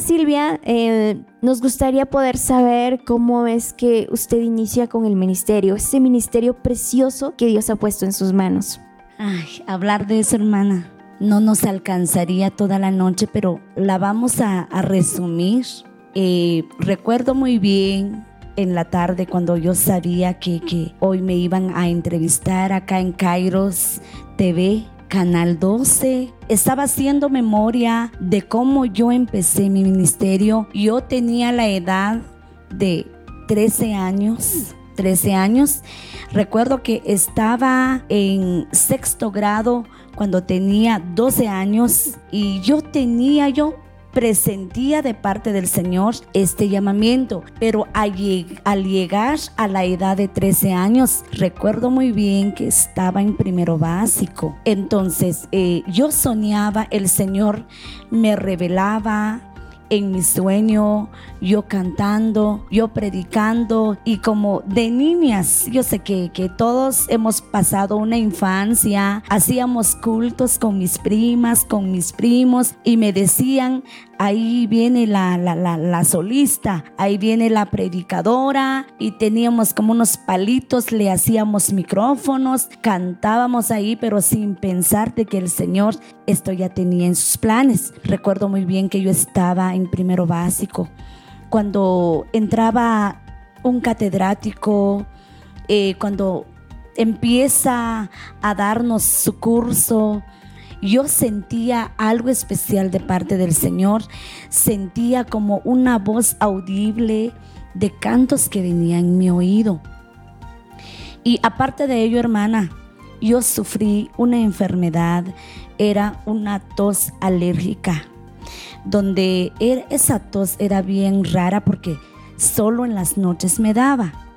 Silvia, eh, nos gustaría poder saber cómo es que usted inicia con el ministerio, ese ministerio precioso que Dios ha puesto en sus manos. Ay, hablar de eso, hermana, no nos alcanzaría toda la noche, pero la vamos a, resumir. Eh, recuerdo muy bien en la tarde cuando yo sabía que, que hoy me iban a entrevistar acá en Kairos TV Canal 12. Estaba haciendo memoria de cómo yo empecé mi ministerio. Yo tenía la edad de 13 años. 13 años. Recuerdo que estaba en sexto grado cuando tenía 12 años y yo tenía, yo presentía de parte del Señor este llamamiento, pero al, llegar a la edad de 13 años, recuerdo muy bien que estaba en primero básico. Entonces eh, yo soñaba, el Señor me revelaba en mi sueño, yo cantando, yo predicando y como de niñas, yo sé que, que todos hemos pasado una infancia, hacíamos cultos con mis primas, con mis primos y me decían, ahí viene la, la, la, solista, ahí viene la predicadora y teníamos como unos palitos, le hacíamos micrófonos, cantábamos ahí, pero sin pensar de que el Señor esto ya tenía en sus planes. Recuerdo muy bien que yo estaba en primero básico. Cuando entraba un catedrático, eh, cuando empieza a darnos su curso, yo sentía algo especial de parte del Señor, sentía como una voz audible de cantos que venían en mi oído. Y aparte de ello, hermana, yo sufrí una enfermedad, era una tos alérgica, donde esa tos era bien rara porque solo en las noches me daba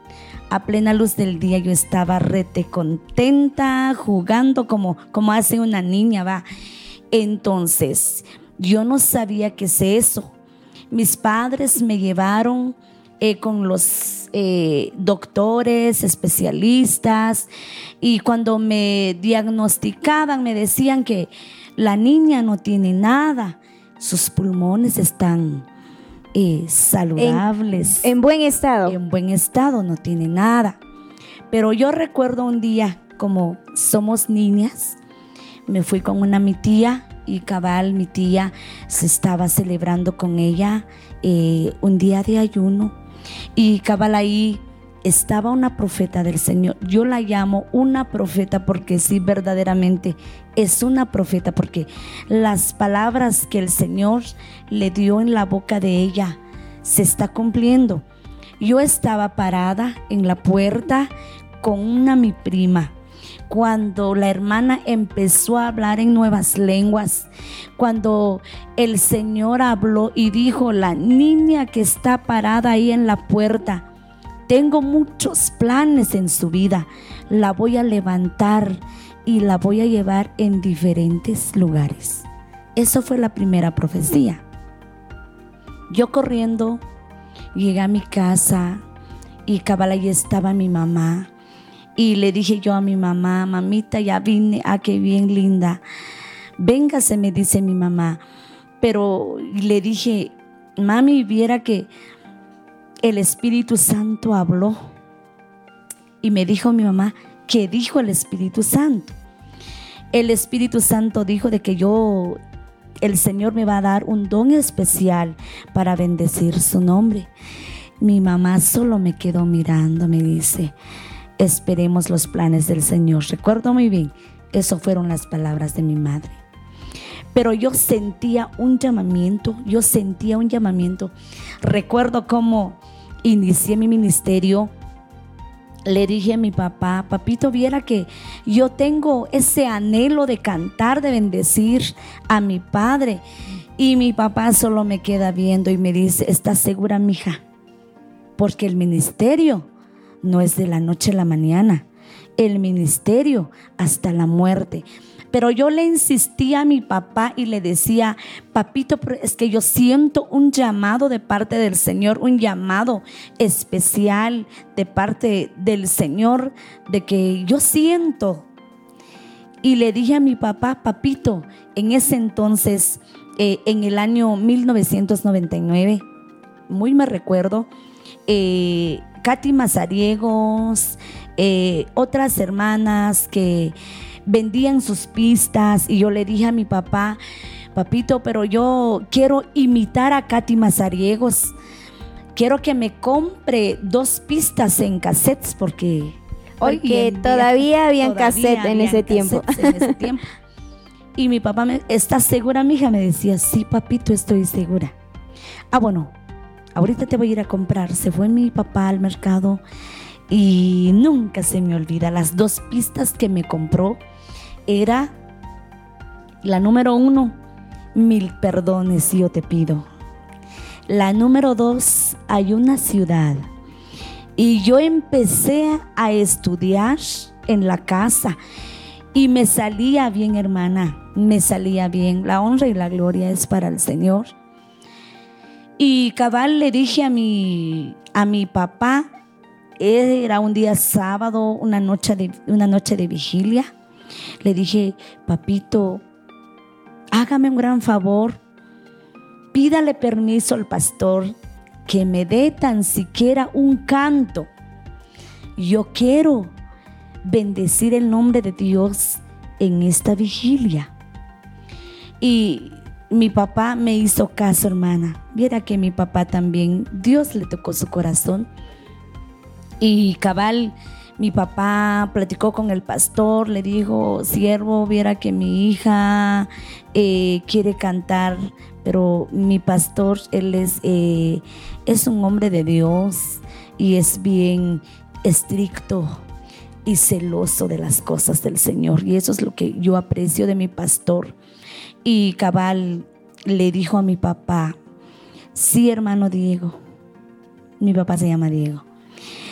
a plena luz del día yo estaba rete contenta, jugando como, como hace una niña, va. Entonces, yo no sabía qué es eso. Mis padres me llevaron eh, con los eh, doctores, especialistas, y cuando me diagnosticaban me decían que la niña no tiene nada, sus pulmones están eh, saludables. En, buen estado. En buen estado, no tiene nada. Pero yo recuerdo un día, como somos niñas, me fui con una mi tía y cabal mi tía se estaba celebrando con ella eh, un día de ayuno y cabal ahí estaba una profeta del Señor. Yo la llamo una profeta porque sí, verdaderamente es una profeta porque las palabras que el Señor le dio en la boca de ella se está cumpliendo. Yo estaba parada en la puerta con una mi prima cuando la hermana empezó a hablar en nuevas lenguas, cuando el Señor habló y dijo, la niña que está parada ahí en la puerta, tengo muchos planes en su vida. La voy a levantar y la voy a llevar en diferentes lugares. Eso fue la primera profecía. Yo corriendo llegué a mi casa y cabal ahí estaba mi mamá. Y le dije yo a mi mamá, mamita, ya vine, ah, qué bien linda. Véngase, me dice mi mamá. Pero le dije, mami, viera que el Espíritu Santo habló. Y me dijo mi mamá, ¿qué dijo el Espíritu Santo? El Espíritu Santo dijo de que yo, el Señor me va a dar un don especial para bendecir su nombre. Mi mamá solo me quedó mirando, me dice, esperemos los planes del Señor. Recuerdo muy bien, eso fueron las palabras de mi madre. Pero yo sentía un llamamiento, yo sentía un llamamiento. Recuerdo cómo inicié mi ministerio, le dije a mi papá, papito, viera que yo tengo ese anhelo de cantar, de bendecir a mi padre. Y mi papá solo me queda viendo y me dice, ¿estás segura, mija? Porque el ministerio no es de la noche a la mañana. El ministerio hasta la muerte. Pero yo le insistía a mi papá y le decía, papito, es que yo siento un llamado de parte del Señor, un llamado especial de parte del Señor, de que yo siento. Y le dije a mi papá, papito, en ese entonces eh, en el año 1999, muy me recuerdo, eh, Katy Mazariegos, eh, otras hermanas que vendían sus pistas y yo le dije a mi papá, papito, pero yo quiero imitar a Katy Mazariegos. Quiero que me compre dos pistas en cassettes porque... Porque todavía habían cassettes en, ese tiempo. en ese tiempo. Y mi papá me, ¿estás segura, mija? Me decía, sí, papito, estoy segura. Ah, bueno, ahorita te voy a ir a comprar. Se fue mi papá al mercado y nunca se me olvida. Las dos pistas que me compró era la número uno, mil perdones yo te pido. La número dos, hay una ciudad. Y yo empecé a estudiar en la casa y me salía bien, hermana, me salía bien. La honra y la gloria es para el Señor. Y cabal le dije a mi, a mi papá, era un día sábado, una noche, de, una noche de vigilia. Le dije, papito, hágame un gran favor, pídale permiso al pastor que me dé tan siquiera un canto. Yo quiero bendecir el nombre de Dios en esta vigilia. Y mi papá me hizo caso, hermana. Viera que mi papá también, Dios le tocó su corazón. Y cabal, mi papá platicó con el pastor, le dijo, siervo, viera que mi hija eh, quiere cantar, pero mi pastor, él es, eh, es un hombre de Dios y es bien estricto y celoso de las cosas del Señor. Y eso es lo que yo aprecio de mi pastor. Y cabal le dijo a mi papá, sí hermano Diego, mi papá se llama Diego,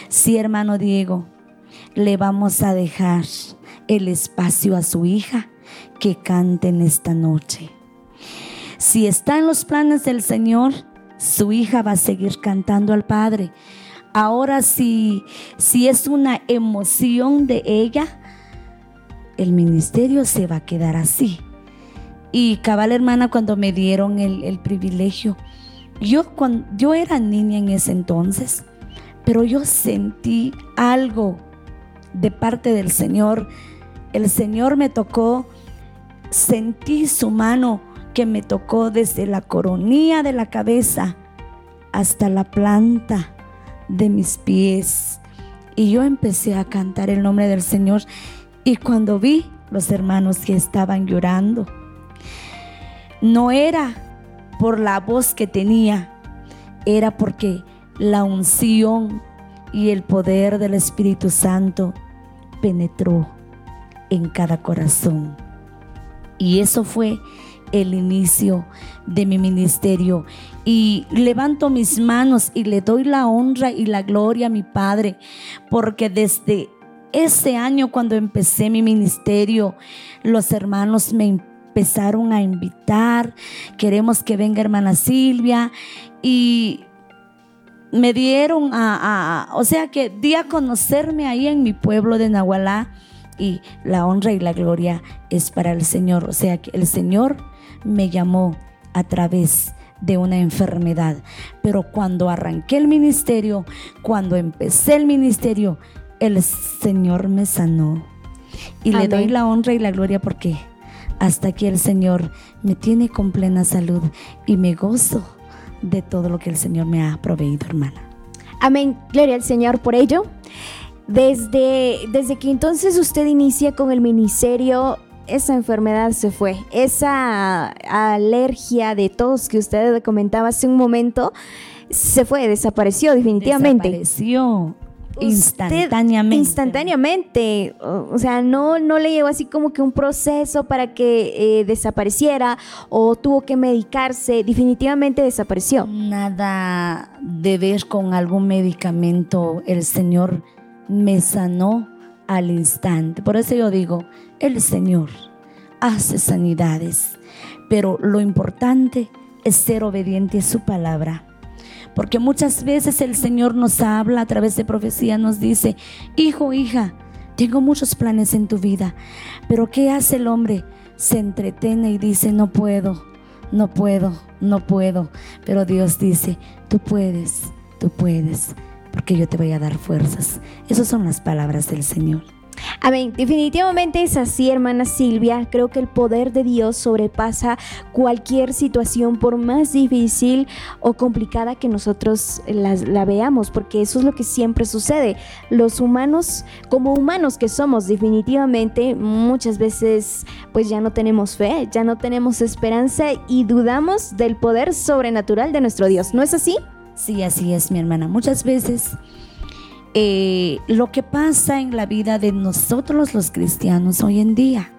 sí hermano Diego, le vamos a dejar el espacio a su hija que cante en esta noche. Si está en los planes del Señor, su hija va a seguir cantando al Padre. Ahora si, si es una emoción de ella, el ministerio se va a quedar así. Y cabal hermana, cuando me dieron el, privilegio, yo, cuando, yo era niña en ese entonces, pero yo sentí algo de parte del Señor. El Señor me tocó, sentí su mano que me tocó desde la coronilla de la cabeza hasta la planta de mis pies. Y yo empecé a cantar el nombre del Señor. Y cuando vi los hermanos que estaban llorando, no era por la voz que tenía, era porque la unción y el poder del Espíritu Santo penetró en cada corazón. Y eso fue el inicio de mi ministerio. Y levanto mis manos y le doy la honra y la gloria a mi Padre, porque desde ese año cuando empecé mi ministerio, los hermanos me empezaron a invitar, queremos que venga hermana Silvia y me dieron a, o sea que di a conocerme ahí en mi pueblo de Nahualá y la honra y la gloria es para el Señor, o sea que el Señor me llamó a través de una enfermedad. Pero cuando arranqué el ministerio, cuando empecé el ministerio, el Señor me sanó. Y le doy la honra y la gloria porque hasta aquí el Señor me tiene con plena salud y me gozo de todo lo que el Señor me ha proveído, hermana. Amén. Gloria al Señor por ello. Desde, desde que entonces usted inicia con el ministerio, esa enfermedad se fue. Esa alergia de tos que usted comentaba hace un momento se fue, desapareció definitivamente. Desapareció instantáneamente. Instantáneamente. O, sea, no, no le llegó así como que un proceso para que eh, desapareciera o tuvo que medicarse. Definitivamente desapareció. Nada de ver con algún medicamento. El Señor me sanó al instante. Por eso yo digo, el Señor hace sanidades, pero lo importante es ser obediente a su palabra. Porque muchas veces el Señor nos habla a través de profecía, nos dice, hijo, hija, tengo muchos planes en tu vida, pero ¿qué hace el hombre? Se entretiene y dice, no puedo, no puedo, no puedo. Pero Dios dice, tú puedes, tú puedes, porque yo te voy a dar fuerzas. Esas son las palabras del Señor. Amén. Definitivamente es así, hermana Silvia. Creo que el poder de Dios sobrepasa cualquier situación, por más difícil o complicada que nosotros la, veamos, porque eso es lo que siempre sucede. Los humanos, como humanos que somos, definitivamente muchas veces pues ya no tenemos fe, ya no tenemos esperanza y dudamos del poder sobrenatural de nuestro Dios. ¿No es así? Sí, así es, mi hermana. Muchas veces eh, lo que pasa en la vida de nosotros los cristianos hoy en día.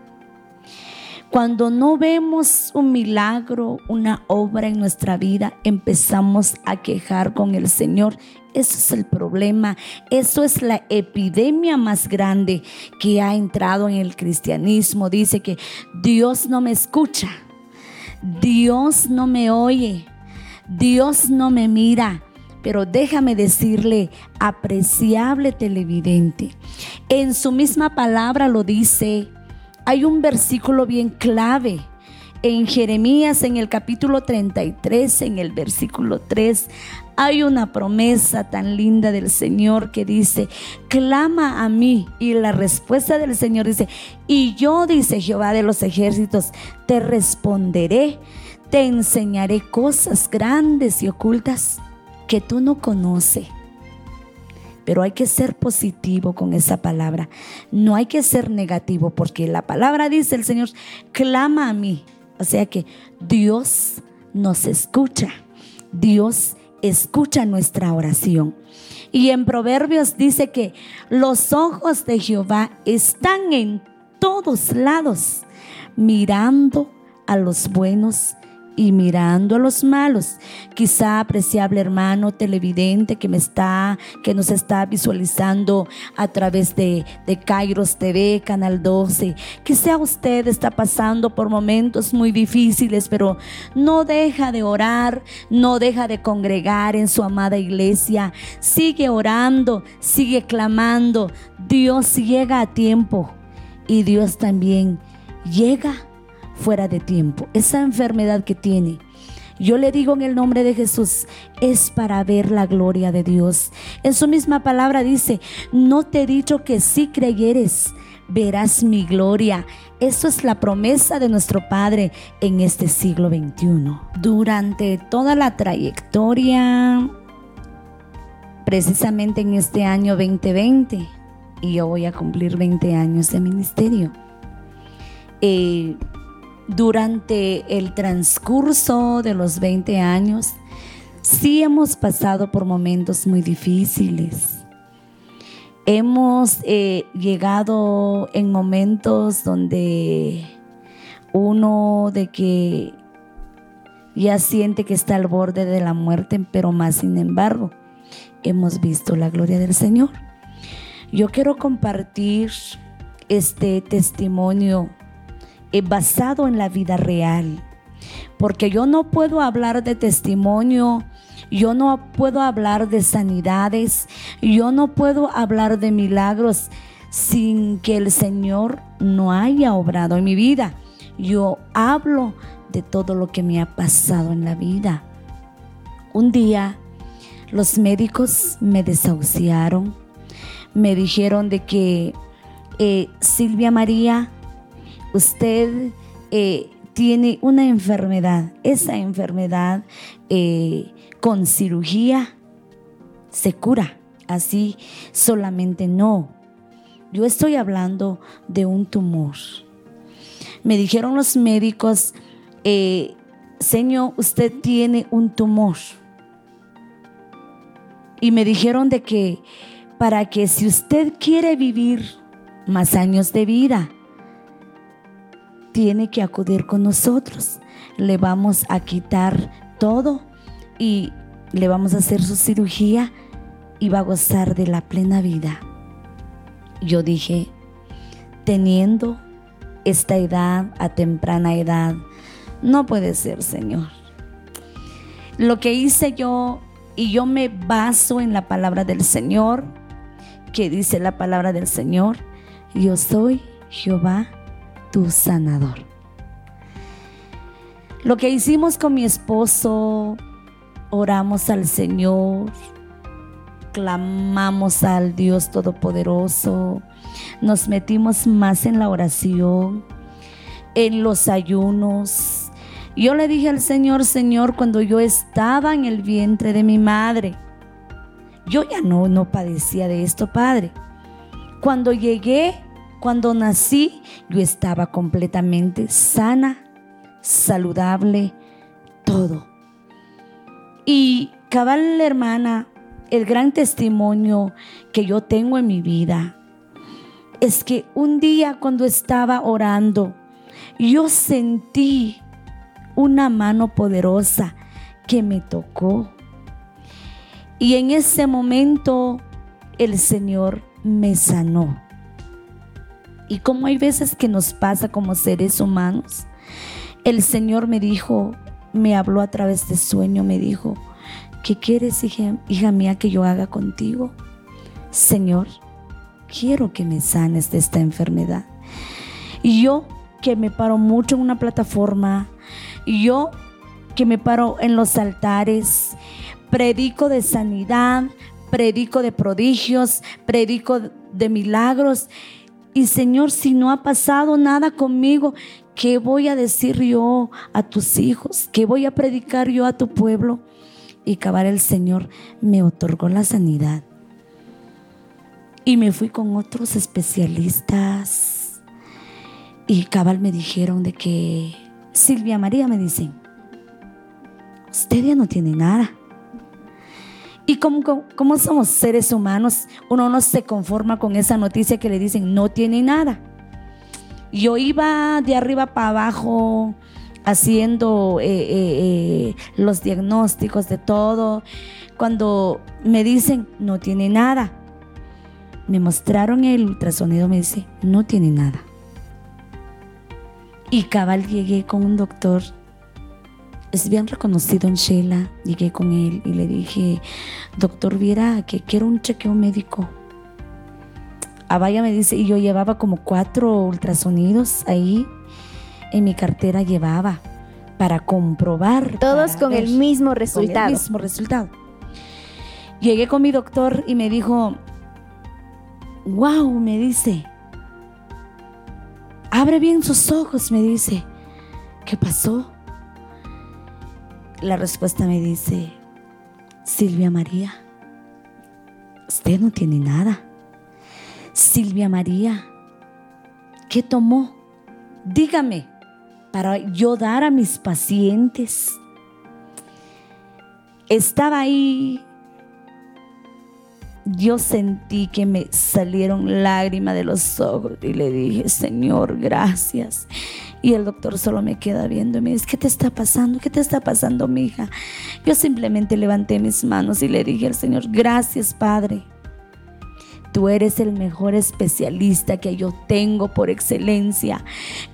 Cuando no vemos un milagro, una obra en nuestra vida, empezamos a quejar con el Señor. Eso es el problema. Eso es la epidemia más grande que ha entrado en el cristianismo. Dice que Dios no me escucha. Dios no me oye. Dios no me mira. Pero déjame decirle, apreciable televidente, en su misma palabra lo dice, hay un versículo bien clave en Jeremías en el capítulo 33, en el versículo 3, hay una promesa tan linda del Señor que dice, clama a mí. Y la respuesta del Señor dice, y yo, dice Jehová de los ejércitos, te responderé, te enseñaré cosas grandes y ocultas que tú no conoces. Pero hay que ser positivo con esa palabra. No hay que ser negativo porque la palabra dice el Señor, clama a mí. O sea que Dios nos escucha. Dios escucha nuestra oración. Y en Proverbios dice que los ojos de Jehová están en todos lados, mirando a los buenos y mirando a los malos. Quizá apreciable hermano televidente que me está, que nos está visualizando a través de, de Kairos TV, Canal 12. Quizá usted está pasando por momentos muy difíciles, pero no deja de orar, no deja de congregar en su amada iglesia. Sigue orando, sigue clamando. Dios llega a tiempo y Dios también llega fuera de tiempo. Esa enfermedad que tiene, yo le digo en el nombre de Jesús, es para ver la gloria de Dios. En su misma palabra dice, no te he dicho que si creyeres, verás mi gloria. Eso es la promesa de nuestro Padre en este siglo XXI. Durante toda la trayectoria, precisamente en este año 2020, y yo voy a cumplir 20 años de ministerio, eh, durante el transcurso de los 20 años, sí hemos pasado por momentos muy difíciles. Hemos eh, llegado en momentos donde uno de que ya siente que está al borde de la muerte, pero más sin embargo, hemos visto la gloria del Señor. Yo quiero compartir este testimonio basado en la vida real. Porque yo no puedo hablar de testimonio, yo no puedo hablar de sanidades, yo no puedo hablar de milagros sin que el Señor no haya obrado en mi vida. Yo hablo de todo lo que me ha pasado en la vida. Un día los médicos me desahuciaron, me dijeron de que eh, Silvia María usted eh, tiene una enfermedad, esa enfermedad eh, con cirugía se cura, así solamente no. Yo estoy hablando de un tumor. Me dijeron los médicos, eh, Señor, usted tiene un tumor. Y me dijeron de que para que si usted quiere vivir más años de vida, tiene que acudir con nosotros. Le vamos a quitar todo y le vamos a hacer su cirugía y va a gozar de la plena vida. Yo dije, teniendo esta edad a temprana edad, no puede ser, Señor. Lo que hice yo, y yo me baso en la palabra del Señor, que dice la palabra del Señor, yo soy Jehová tu sanador. Lo que hicimos con mi esposo, oramos al Señor, clamamos al Dios Todopoderoso, nos metimos más en la oración, en los ayunos. Yo le dije al Señor, Señor, cuando yo estaba en el vientre de mi madre, yo ya no, no padecía de esto, Padre. Cuando llegué, cuando nací, yo estaba completamente sana, saludable, todo. Y cabal hermana, el gran testimonio que yo tengo en mi vida es que un día cuando estaba orando, yo sentí una mano poderosa que me tocó. Y en ese momento el Señor me sanó. Y como hay veces que nos pasa como seres humanos, el Señor me dijo, me habló a través de sueño, me dijo, ¿qué quieres, hija, mía, que yo haga contigo? Señor, quiero que me sanes de esta enfermedad. Y yo que me paro mucho en una plataforma, yo que me paro en los altares, predico de sanidad, predico de prodigios, predico de milagros. Y Señor, si no ha pasado nada conmigo, ¿qué voy a decir yo a tus hijos? ¿Qué voy a predicar yo a tu pueblo? Y acabar el Señor me otorgó la sanidad. Y me fui con otros especialistas. Y cabal me dijeron de que Silvia María me dicen, usted ya no tiene nada. Y como, somos seres humanos, uno no se conforma con esa noticia que le dicen, no tiene nada. Yo iba de arriba para abajo haciendo eh, eh, eh, los diagnósticos de todo. Cuando me dicen, no tiene nada. Me mostraron el ultrasonido, me dice, no tiene nada. Y cabal llegué con un doctor es bien reconocido en Sheila. Llegué con él y le dije, doctor, viera que quiero un chequeo médico. A vaya me dice, y yo llevaba como cuatro ultrasonidos ahí. En mi cartera llevaba para comprobar. Todos con el mismo resultado. Con el mismo resultado. Llegué con mi doctor y me dijo, wow, me dice, abre bien sus ojos, me dice, ¿qué pasó? La respuesta me dice, Silvia María, usted no tiene nada. Silvia María, ¿qué tomó? Dígame, para yo dar a mis pacientes. Estaba ahí yo sentí que me salieron lágrimas de los ojos y le dije, Señor, gracias. Y el doctor solo me queda viendo y me dice, ¿qué te está pasando? ¿Qué te está pasando, mi hija? Yo simplemente levanté mis manos y le dije al Señor, gracias, Padre. Tú eres el mejor especialista que yo tengo por excelencia.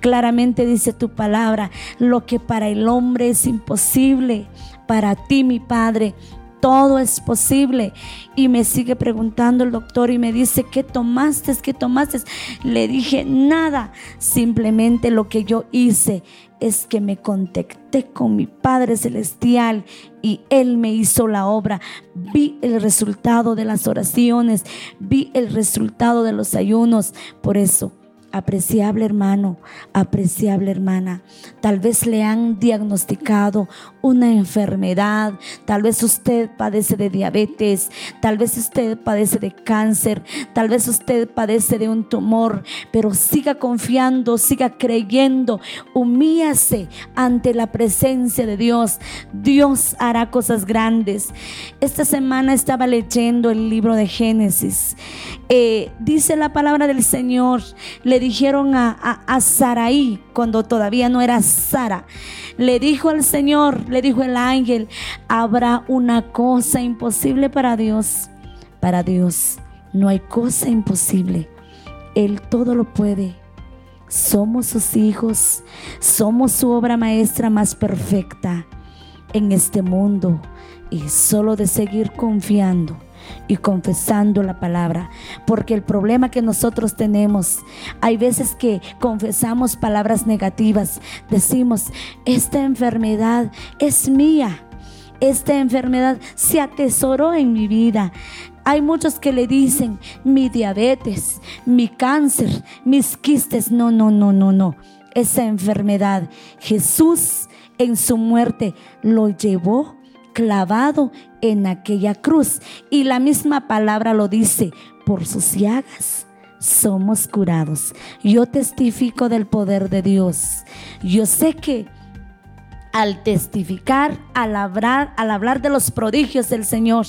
Claramente dice tu palabra, lo que para el hombre es imposible, para ti, mi Padre, todo es posible. Y me sigue preguntando el doctor y me dice, ¿qué tomaste? ¿Qué tomaste? Le dije, nada. Simplemente lo que yo hice es que me contacté con mi Padre Celestial y Él me hizo la obra. Vi el resultado de las oraciones, vi el resultado de los ayunos. Por eso Apreciable hermano, apreciable hermana, tal vez le han diagnosticado una enfermedad, tal vez usted padece de diabetes, tal vez usted padece de cáncer, tal vez usted padece de un tumor, pero siga confiando, siga creyendo, humíase ante la presencia de Dios. Dios hará cosas grandes. Esta semana estaba leyendo el libro de Génesis. Eh, dice la palabra del Señor, le dijeron a, a, Saraí cuando todavía no era Sara. Le dijo al Señor, le dijo el ángel, habrá una cosa imposible para Dios. Para Dios no hay cosa imposible. Él todo lo puede. Somos sus hijos, somos su obra maestra más perfecta en este mundo y solo de seguir confiando, y confesando la palabra. Porque el problema que nosotros tenemos, hay veces que confesamos palabras negativas. Decimos, esta enfermedad es mía. Esta enfermedad se atesoró en mi vida. Hay muchos que le dicen mi diabetes, mi cáncer, mis quistes. No, no, no, no, no. Esa enfermedad Jesús en su muerte lo llevó clavado en aquella cruz. Y la misma palabra lo dice, por sus llagas somos curados. Yo testifico del poder de Dios. Yo sé que al testificar, al hablar, al hablar de los prodigios del Señor,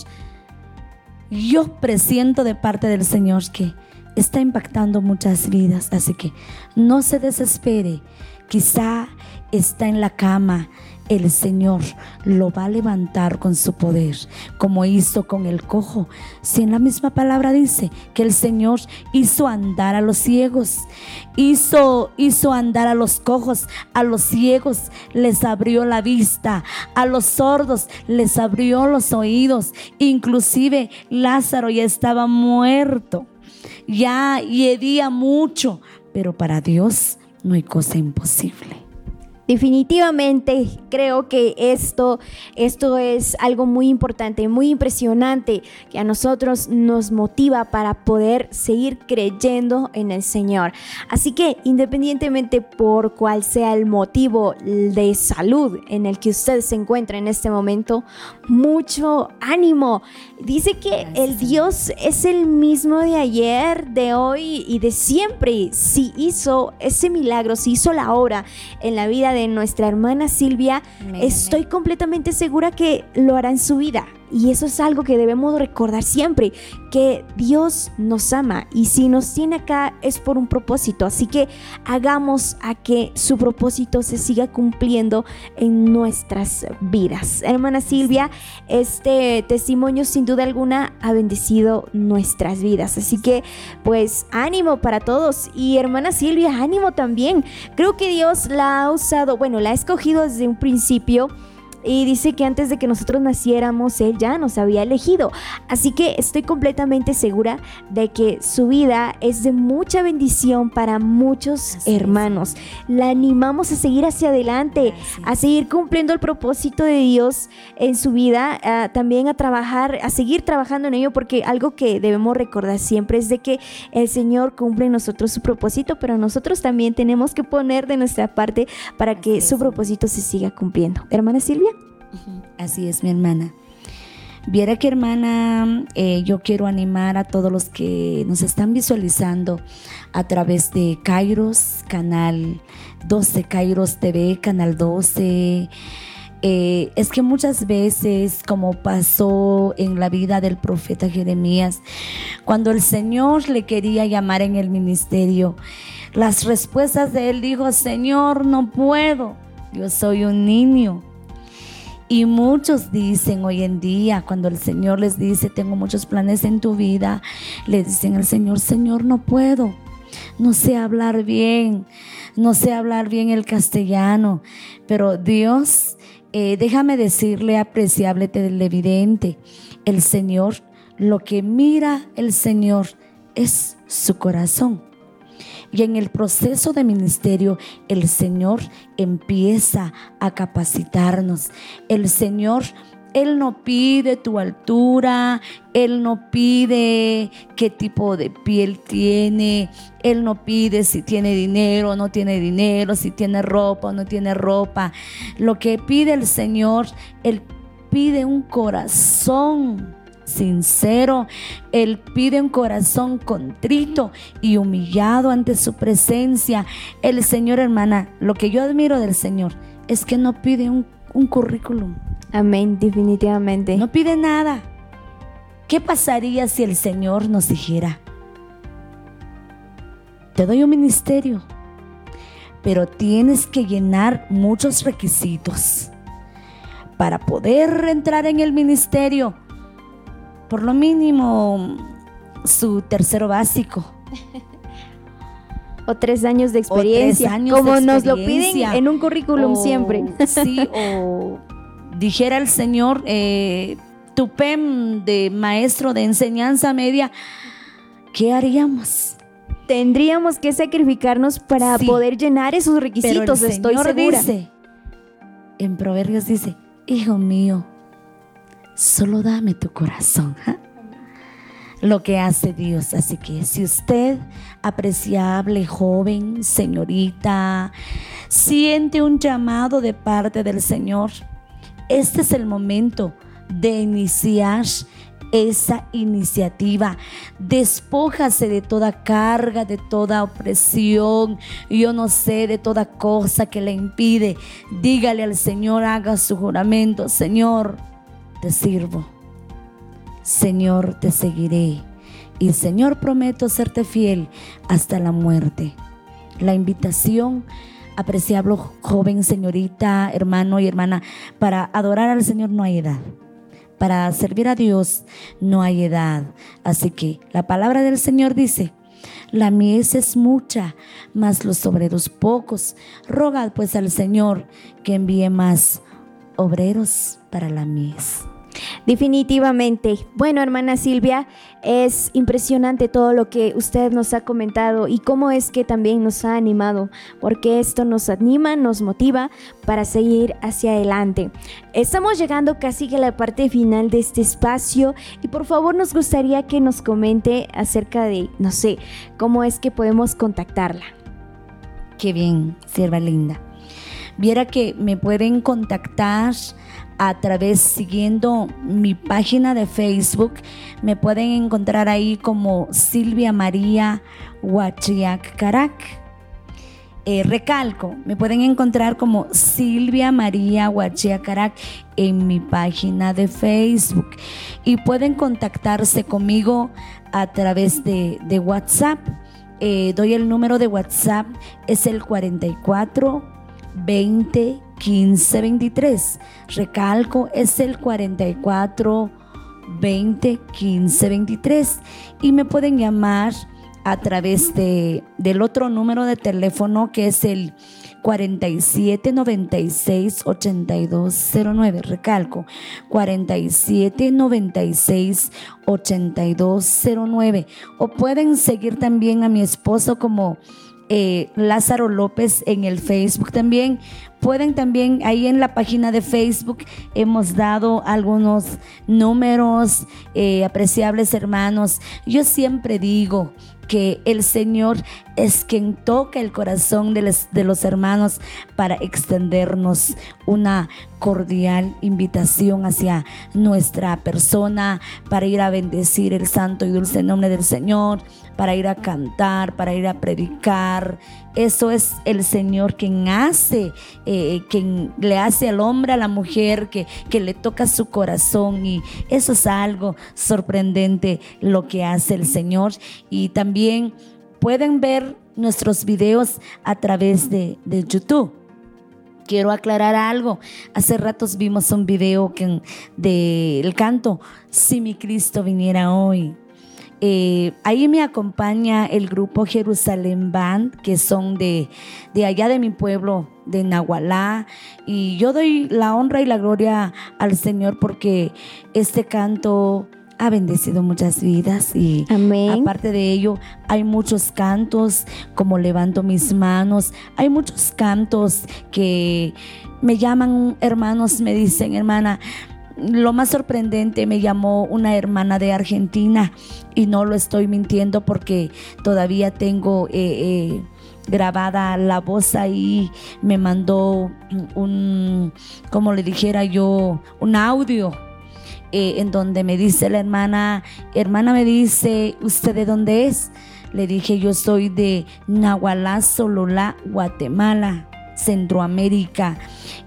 yo presiento de parte del Señor que está impactando muchas vidas. Así que no se desespere. Quizá está en la cama, el Señor lo va a levantar con su poder, como hizo con el cojo. Si en la misma palabra dice que el Señor hizo andar a los ciegos, hizo, hizo andar a los cojos, a los ciegos les abrió la vista, a los sordos les abrió los oídos, inclusive Lázaro ya estaba muerto, ya hedía mucho, pero para Dios no hay cosa imposible. Definitivamente creo que esto, esto es algo muy importante, muy impresionante, que a nosotros nos motiva para poder seguir creyendo en el Señor. Así que independientemente por cuál sea el motivo de salud en el que usted se encuentra en este momento, mucho ánimo. Dice que el Dios es el mismo de ayer, de hoy y de siempre. Si hizo ese milagro, si hizo la obra en la vida de nuestra hermana Silvia, estoy completamente segura que lo hará en su vida. Y eso es algo que debemos recordar siempre, que Dios nos ama y si nos tiene acá es por un propósito. Así que hagamos a que su propósito se siga cumpliendo en nuestras vidas. Hermana Silvia, este testimonio sin duda alguna ha bendecido nuestras vidas. Así que pues ánimo para todos y hermana Silvia, ánimo también. Creo que Dios la ha usado, bueno, la ha escogido desde un principio y dice que antes de que nosotros naciéramos, Él ya nos había elegido. Así que estoy completamente segura de que su vida es de mucha bendición para muchos hermanos. La animamos a seguir hacia adelante, a seguir cumpliendo el propósito de Dios en su vida, también a trabajar, a seguir trabajando en ello, porque algo que debemos recordar siempre es de que el Señor cumple en nosotros su propósito, pero nosotros también tenemos que poner de nuestra parte para que su propósito se siga cumpliendo. Hermana Silvia. Así es, mi hermana. Viera que hermana, eh, yo quiero animar a todos los que nos están visualizando a través de Kairos, canal 12, Kairos TV, canal 12. Eh, es que muchas veces, como pasó en la vida del profeta Jeremías, cuando el Señor le quería llamar en el ministerio, las respuestas de él dijo, Señor, no puedo, yo soy un niño. Y muchos dicen hoy en día, cuando el Señor les dice, tengo muchos planes en tu vida, le dicen al Señor, Señor, no puedo, no sé hablar bien, no sé hablar bien el castellano, pero Dios, eh, déjame decirle, apreciable televidente, el Señor, lo que mira el Señor es su corazón. Y en el proceso de ministerio, el Señor empieza a capacitarnos. El Señor él no pide tu altura, Él no pide qué tipo de piel tiene, Él no pide si tiene dinero o no tiene dinero, si tiene ropa o no tiene ropa. Lo que pide el Señor, Él pide un corazón sincero. Él pide un corazón contrito y humillado ante su presencia. El Señor, hermana, lo que yo admiro del Señor es que no pide un, currículum. Amén, definitivamente. No pide nada. ¿Qué pasaría si el Señor nos dijera, te doy un ministerio, pero tienes que llenar muchos requisitos para poder entrar en el ministerio? Por lo mínimo su tercero básico. o tres años de experiencia, como nos lo piden en un currículum siempre. sí, o dijera el Señor, eh, tu PEM de maestro de enseñanza media, ¿qué haríamos? Tendríamos que sacrificarnos para Sí. poder llenar esos requisitos, Pero el estoy Señor segura. dice, en Proverbios dice, hijo mío, solo dame tu corazón. Lo que hace Dios. Así que si usted, apreciable joven, señorita, siente un llamado de parte del Señor, este es el momento de iniciar esa iniciativa. Despójase de toda carga, de toda opresión, yo no sé, de toda cosa que le impide. Dígale al Señor, haga su juramento, Señor, te sirvo. Señor, te seguiré. Y Señor, prometo serte fiel hasta la muerte. La invitación, apreciable joven, señorita, hermano y hermana, para adorar al Señor no hay edad. Para servir a Dios no hay edad. Así que la palabra del Señor dice, la mies es mucha, mas los obreros pocos. Rogad pues al Señor que envíe más obreros para la mies. Definitivamente. Bueno, hermana Silvia, es impresionante todo lo que usted nos ha comentado y cómo es que también nos ha animado, porque esto nos anima, nos motiva para seguir hacia adelante. Estamos llegando casi a la parte final de este espacio y por favor nos gustaría que nos comente acerca de, no sé, cómo es que podemos contactarla. Qué bien, sierva linda. Viera que me pueden contactar a través siguiendo mi página de Facebook. Me pueden encontrar ahí como Silvia María Huachiac Carac. Eh, recalco, me pueden encontrar como Silvia María Huachiac Carac en mi página de Facebook y pueden contactarse conmigo a través de, de WhatsApp. Eh, doy el número de WhatsApp, es el 44 20 15 23. Recalco, es el 44 20 15 23. Y me pueden llamar a través de, del otro número de teléfono que es el 47 96 8209. Recalco, 47 96 8209. O pueden seguir también a mi esposo como eh, Lázaro López en el Facebook también. Pueden también, ahí en la página de Facebook hemos dado algunos números eh, apreciables hermanos. Yo siempre digo que el Señor es quien toca el corazón de de los hermanos para extendernos una cordial invitación hacia nuestra persona, para ir a bendecir el santo y dulce nombre del Señor, para ir a cantar, para ir a predicar. Eso es el Señor quien hace, eh, quien le hace al hombre, a la mujer, que, que le toca su corazón. Y eso es algo sorprendente lo que hace el Señor. Y también pueden ver nuestros videos a través de, de YouTube. Quiero aclarar algo. Hace ratos vimos un video del canto, Si mi Cristo viniera hoy. Eh, ahí me acompaña el grupo Jerusalén Band, que son de, de allá de mi pueblo, de Nahualá. Y yo doy la honra y la gloria al Señor porque este canto ha bendecido muchas vidas y Amén. aparte de ello hay muchos cantos como levanto mis manos, hay muchos cantos que me llaman hermanos, me dicen hermana, lo más sorprendente me llamó una hermana de Argentina y no lo estoy mintiendo porque todavía tengo eh, eh, grabada la voz ahí, me mandó un, como le dijera yo, un audio eh, en donde me dice la hermana, hermana me dice, ¿usted de dónde es? Le dije, yo soy de Nahualá, Sololá, Guatemala, Centroamérica.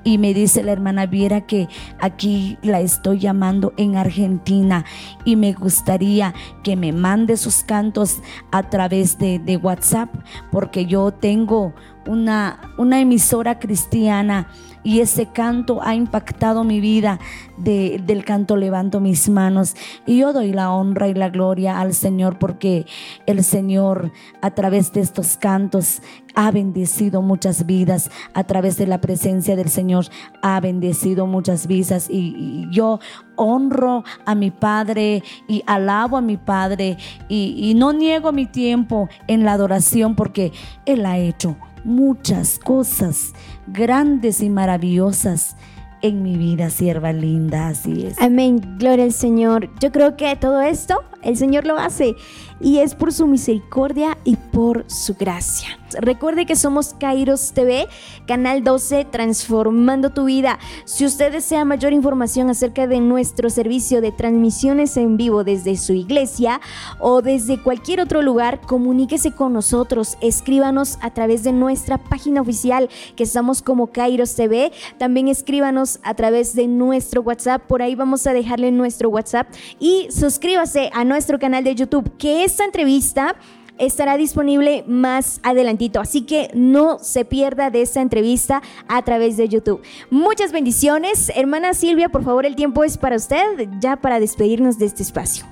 Y me dice la hermana Viera que aquí la estoy llamando en Argentina y me gustaría que me mande sus cantos a través de, de WhatsApp porque yo tengo una, una emisora cristiana y ese canto ha impactado mi vida. del canto levanto mis manos y yo doy la honra y la gloria al Señor porque el Señor a través de estos cantos ha bendecido muchas vidas. A través de la presencia del Señor, ha bendecido muchas vidas. Y, yo honro a mi Padre y alabo a mi Padre. Y, y no niego mi tiempo en la adoración porque Él ha hecho muchas cosas grandes y maravillosas en mi vida, sierva linda, así es. Amén, gloria al Señor. Yo creo que todo esto el Señor lo hace y es por su misericordia y por su gracia. Recuerde que somos Kairos TV, Canal 12, transformando tu vida. Si usted desea mayor información acerca de nuestro servicio de transmisiones en vivo desde su iglesia o desde cualquier otro lugar, comuníquese con nosotros, escríbanos a través de nuestra página oficial que estamos como Kairos TV. También escríbanos a través de nuestro WhatsApp, por ahí vamos a dejarle nuestro WhatsApp y suscríbase a nuestro canal de YouTube, que esta entrevista estará disponible más adelantito. Así que no se pierda de esta entrevista a través de YouTube. Muchas bendiciones. Hermana Silvia, por favor, el tiempo es para usted, ya para despedirnos de este espacio.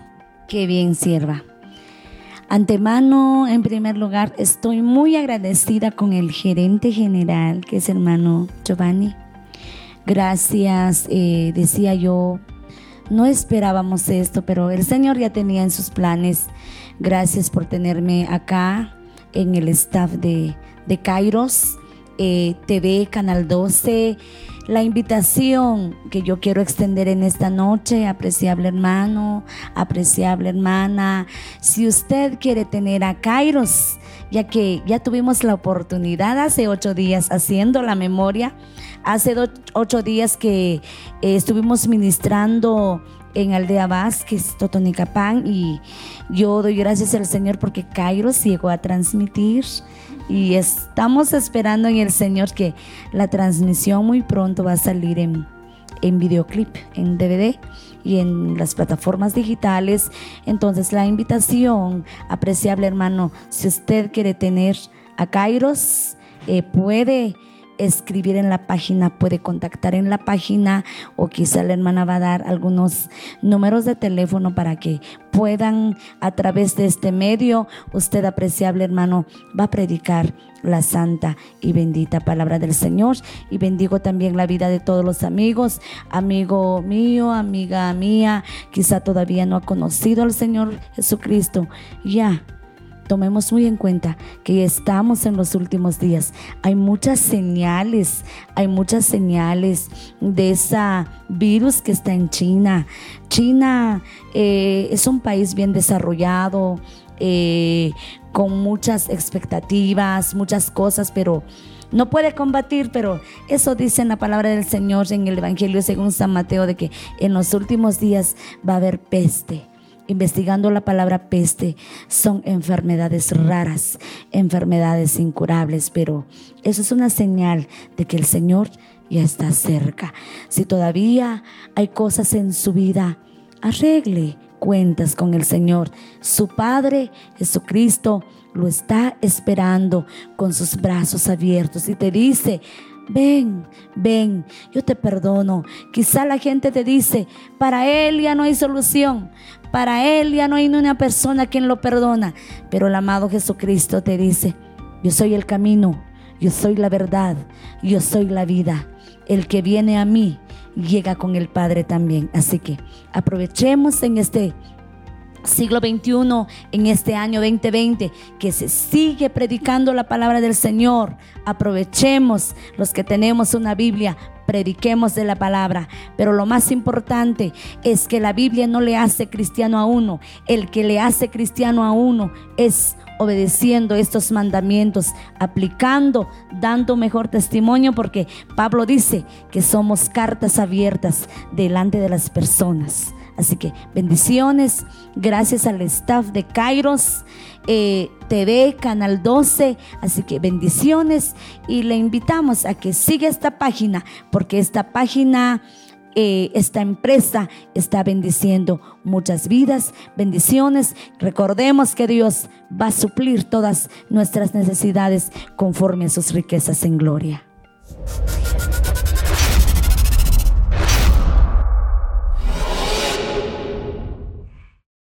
Qué bien, sierva. Antemano, en primer lugar, estoy muy agradecida con el gerente general, que es hermano Giovanni. Gracias, eh, decía yo, no esperábamos esto, pero el Señor ya tenía en sus planes Gracias por tenerme acá en el staff de, de Kairos eh, TV, Canal 12. La invitación que yo quiero extender en esta noche, apreciable hermano, apreciable hermana, si usted quiere tener a Kairos, ya que ya tuvimos la oportunidad hace ocho días haciendo la memoria, hace ocho días que eh, estuvimos ministrando en Aldea Vázquez, Totonicapán, y yo doy gracias al Señor porque Kairos llegó a transmitir y estamos esperando en el Señor que la transmisión muy pronto va a salir en, en videoclip, en DVD y en las plataformas digitales. Entonces la invitación, apreciable hermano, si usted quiere tener a Kairos, eh, puede escribir en la página, puede contactar en la página o quizá la hermana va a dar algunos números de teléfono para que puedan a través de este medio, usted apreciable hermano, va a predicar la santa y bendita palabra del Señor. Y bendigo también la vida de todos los amigos, amigo mío, amiga mía, quizá todavía no ha conocido al Señor Jesucristo, ya tomemos muy en cuenta que estamos en los últimos días. Hay muchas señales, hay muchas señales de esa virus que está en China. China eh, es un país bien desarrollado, eh, con muchas expectativas, muchas cosas, pero no puede combatir, pero eso dice en la palabra del Señor en el Evangelio según San Mateo, de que en los últimos días va a haber peste investigando la palabra peste, son enfermedades raras, enfermedades incurables, pero eso es una señal de que el Señor ya está cerca. Si todavía hay cosas en su vida, arregle cuentas con el Señor. Su Padre Jesucristo lo está esperando con sus brazos abiertos y te dice, ven, ven, yo te perdono. Quizá la gente te dice, para él ya no hay solución, para él ya no hay una persona quien lo perdona, pero el amado Jesucristo te dice, yo soy el camino, yo soy la verdad, yo soy la vida. El que viene a mí llega con el Padre también. Así que aprovechemos en este siglo XXI, en este año 2020, que se sigue predicando la palabra del Señor. Aprovechemos los que tenemos una Biblia, prediquemos de la palabra. Pero lo más importante es que la Biblia no le hace cristiano a uno. El que le hace cristiano a uno es obedeciendo estos mandamientos, aplicando, dando mejor testimonio, porque Pablo dice que somos cartas abiertas delante de las personas. Así que bendiciones, gracias al staff de Kairos eh, TV, Canal 12. Así que bendiciones y le invitamos a que siga esta página porque esta página... Eh, esta empresa está bendiciendo muchas vidas, bendiciones. Recordemos que Dios va a suplir todas nuestras necesidades conforme a sus riquezas en gloria.